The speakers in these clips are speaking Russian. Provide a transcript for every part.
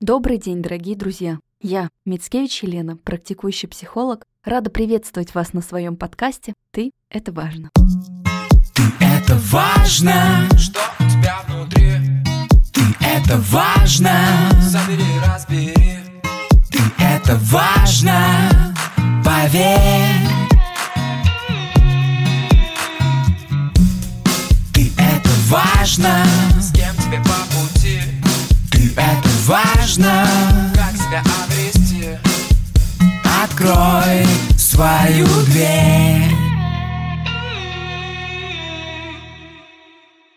Добрый день, дорогие друзья! Я, Мицкевич Елена, практикующий психолог, рада приветствовать вас на своем подкасте «Ты – это важно». Ты – это важно, Что у тебя внутри? ты – это важно, Забери, разбери ты – это важно, поверь. Ты – это важно, важно. Как себя обрести? Открой свою дверь.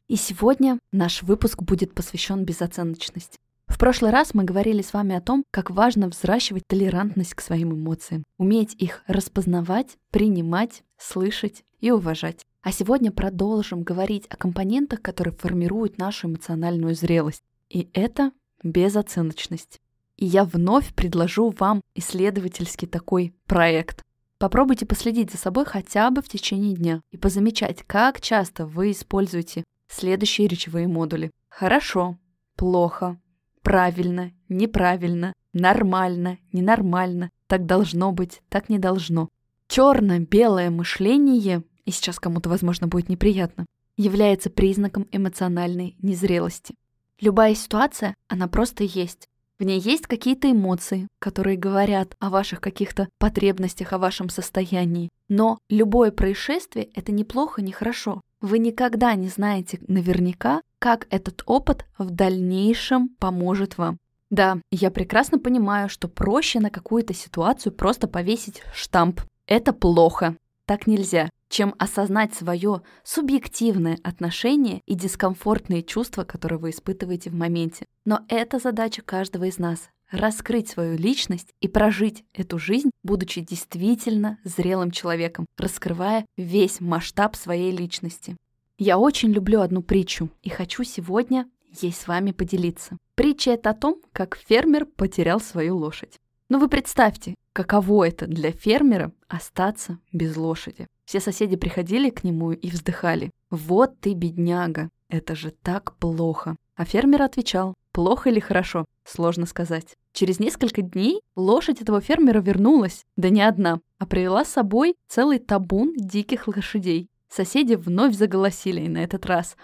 И сегодня наш выпуск будет посвящен безоценочности. В прошлый раз мы говорили с вами о том, как важно взращивать толерантность к своим эмоциям, уметь их распознавать, принимать, слышать и уважать. А сегодня продолжим говорить о компонентах, которые формируют нашу эмоциональную зрелость. И это безоценочность. И я вновь предложу вам исследовательский такой проект. Попробуйте последить за собой хотя бы в течение дня и позамечать, как часто вы используете следующие речевые модули. Хорошо, плохо, правильно, неправильно, нормально, ненормально, так должно быть, так не должно. Черно-белое мышление, и сейчас кому-то, возможно, будет неприятно, является признаком эмоциональной незрелости. Любая ситуация, она просто есть. В ней есть какие-то эмоции, которые говорят о ваших каких-то потребностях, о вашем состоянии. Но любое происшествие — это неплохо, не хорошо. Вы никогда не знаете наверняка, как этот опыт в дальнейшем поможет вам. Да, я прекрасно понимаю, что проще на какую-то ситуацию просто повесить штамп. Это плохо. Так нельзя чем осознать свое субъективное отношение и дискомфортные чувства, которые вы испытываете в моменте. Но это задача каждого из нас — раскрыть свою личность и прожить эту жизнь, будучи действительно зрелым человеком, раскрывая весь масштаб своей личности. Я очень люблю одну притчу и хочу сегодня ей с вами поделиться. Притча это о том, как фермер потерял свою лошадь. Но вы представьте, каково это для фермера остаться без лошади. Все соседи приходили к нему и вздыхали. «Вот ты, бедняга, это же так плохо». А фермер отвечал, плохо или хорошо, сложно сказать. Через несколько дней лошадь этого фермера вернулась, да не одна, а привела с собой целый табун диких лошадей. Соседи вновь заголосили, на этот раз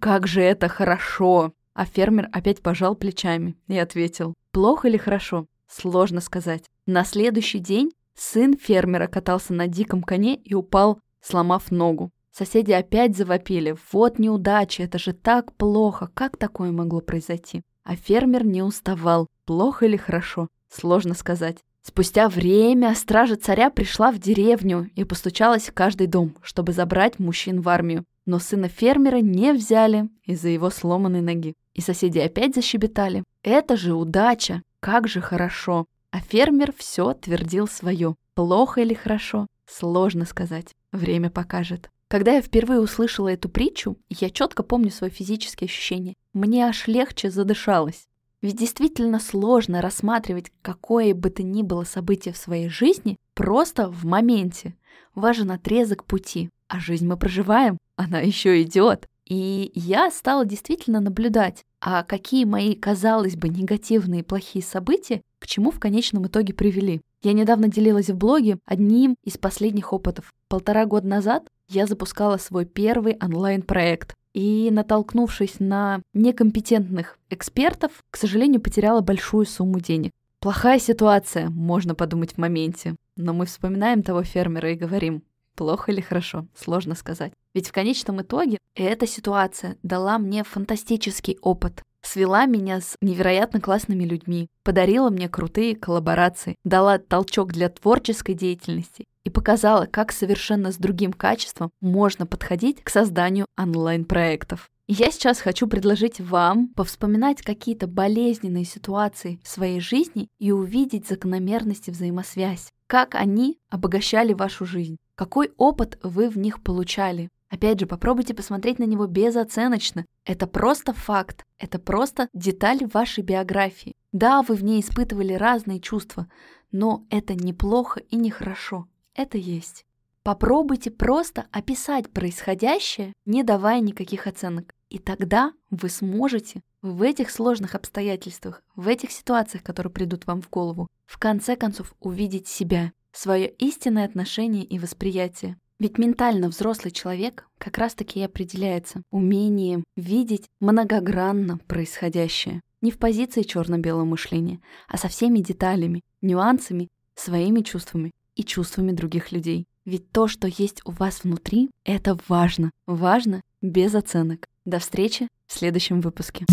«Как же это хорошо!» А фермер опять пожал плечами и ответил «Плохо или хорошо? Сложно сказать». На следующий день Сын фермера катался на диком коне и упал, сломав ногу. Соседи опять завопили. Вот неудача, это же так плохо. Как такое могло произойти? А фермер не уставал. Плохо или хорошо? Сложно сказать. Спустя время стража царя пришла в деревню и постучалась в каждый дом, чтобы забрать мужчин в армию. Но сына фермера не взяли из-за его сломанной ноги. И соседи опять защебетали. Это же удача! Как же хорошо! А фермер все твердил свое. Плохо или хорошо, сложно сказать. Время покажет. Когда я впервые услышала эту притчу, я четко помню свои физические ощущения. Мне аж легче задышалось. Ведь действительно сложно рассматривать какое бы то ни было событие в своей жизни просто в моменте. Важен отрезок пути. А жизнь мы проживаем, она еще идет. И я стала действительно наблюдать, а какие мои, казалось бы, негативные плохие события к чему в конечном итоге привели. Я недавно делилась в блоге одним из последних опытов. Полтора года назад я запускала свой первый онлайн-проект. И, натолкнувшись на некомпетентных экспертов, к сожалению, потеряла большую сумму денег. Плохая ситуация, можно подумать в моменте. Но мы вспоминаем того фермера и говорим, плохо или хорошо, сложно сказать. Ведь в конечном итоге эта ситуация дала мне фантастический опыт свела меня с невероятно классными людьми, подарила мне крутые коллаборации, дала толчок для творческой деятельности и показала, как совершенно с другим качеством можно подходить к созданию онлайн-проектов. Я сейчас хочу предложить вам повспоминать какие-то болезненные ситуации в своей жизни и увидеть закономерности взаимосвязь, как они обогащали вашу жизнь, какой опыт вы в них получали, Опять же, попробуйте посмотреть на него безоценочно. Это просто факт, это просто деталь вашей биографии. Да, вы в ней испытывали разные чувства, но это неплохо и нехорошо. Это есть. Попробуйте просто описать происходящее, не давая никаких оценок. И тогда вы сможете в этих сложных обстоятельствах, в этих ситуациях, которые придут вам в голову, в конце концов увидеть себя, свое истинное отношение и восприятие. Ведь ментально взрослый человек как раз-таки и определяется умением видеть многогранно происходящее. Не в позиции черно-белого мышления, а со всеми деталями, нюансами, своими чувствами и чувствами других людей. Ведь то, что есть у вас внутри, это важно. Важно без оценок. До встречи в следующем выпуске.